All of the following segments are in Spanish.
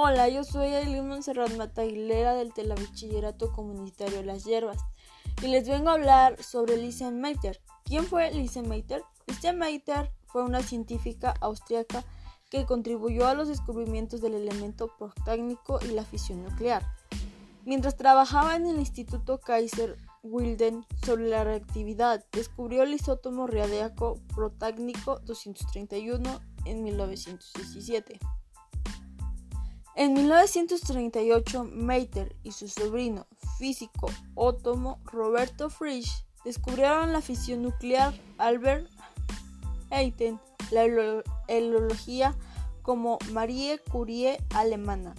Hola, yo soy Aileen Monserrat Mata Aguilera del Telebachillerato Comunitario Las Hierbas y les vengo a hablar sobre Lise Meitner. ¿Quién fue Lise Meitner? Lise Meitner fue una científica austriaca que contribuyó a los descubrimientos del elemento protácnico y la fisión nuclear. Mientras trabajaba en el Instituto Kaiser Wilden sobre la reactividad, descubrió el isótomo radiaco protácnico 231 en 1917. En 1938, Meitner y su sobrino físico ótomo Roberto Frisch descubrieron la fisión nuclear. Albert Einstein la helología como Marie Curie alemana.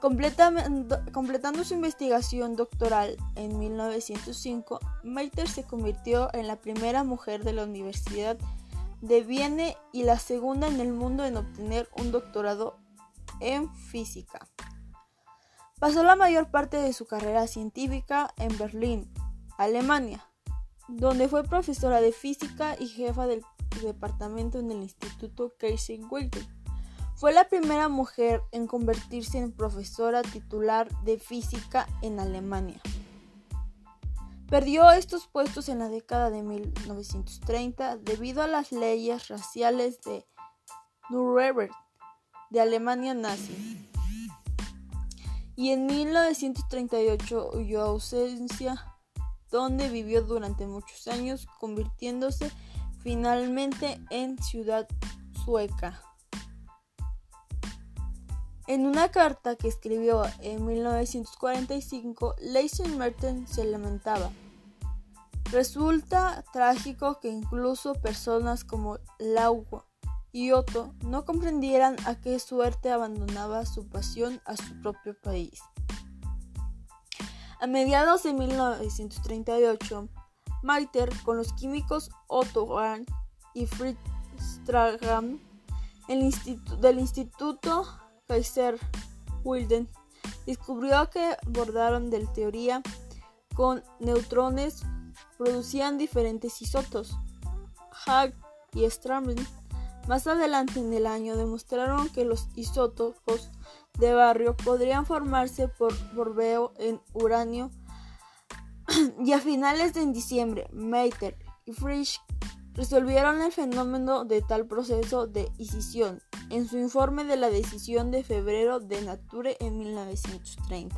Completando su investigación doctoral en 1905, Meitner se convirtió en la primera mujer de la Universidad de Viena y la segunda en el mundo en obtener un doctorado en física. Pasó la mayor parte de su carrera científica en Berlín, Alemania, donde fue profesora de física y jefa del departamento en el Instituto Kaiser Wilhelm. Fue la primera mujer en convertirse en profesora titular de física en Alemania. Perdió estos puestos en la década de 1930 debido a las leyes raciales de Nuremberg de Alemania nazi. Y en 1938 huyó a ausencia, donde vivió durante muchos años, convirtiéndose finalmente en ciudad sueca. En una carta que escribió en 1945, Leisen Merten se lamentaba. Resulta trágico que incluso personas como Laugo y Otto no comprendieran a qué suerte abandonaba su pasión a su propio país. A mediados de 1938, Maiter con los químicos Otto Hahn y Fritz Strahan del Instituto Kaiser Wilden descubrió que bordaron de teoría con neutrones producían diferentes isótopos. Hahn y Strahan más adelante en el año demostraron que los isótopos de barrio podrían formarse por borbeo en uranio y a finales de diciembre Meitner y Frisch resolvieron el fenómeno de tal proceso de escisión en su informe de la decisión de febrero de Nature en 1930.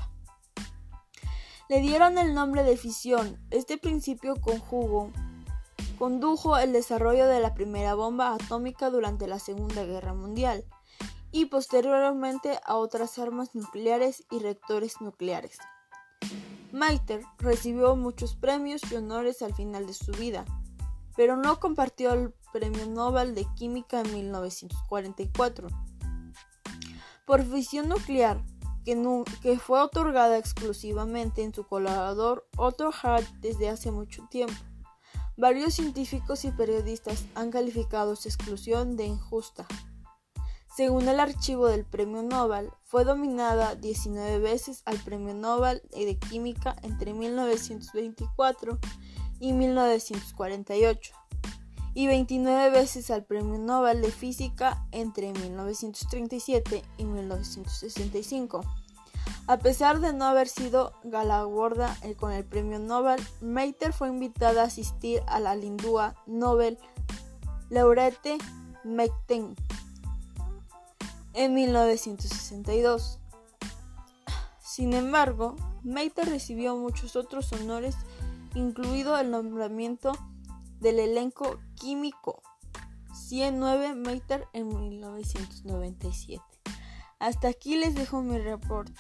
Le dieron el nombre de fisión. Este principio conjugo condujo el desarrollo de la primera bomba atómica durante la Segunda Guerra Mundial y posteriormente a otras armas nucleares y reactores nucleares. Meitner recibió muchos premios y honores al final de su vida, pero no compartió el Premio Nobel de Química en 1944 por fisión nuclear, que, que fue otorgada exclusivamente en su colaborador Otto Hart desde hace mucho tiempo. Varios científicos y periodistas han calificado su exclusión de injusta. Según el archivo del Premio Nobel, fue dominada 19 veces al Premio Nobel de Química entre 1924 y 1948 y 29 veces al Premio Nobel de Física entre 1937 y 1965. A pesar de no haber sido galardonada con el premio Nobel, Meitner fue invitada a asistir a la Lindua Nobel Laureate Meitner en 1962. Sin embargo, Meitner recibió muchos otros honores, incluido el nombramiento del elenco químico 109 Meitner en 1997. Hasta aquí les dejo mi reporte.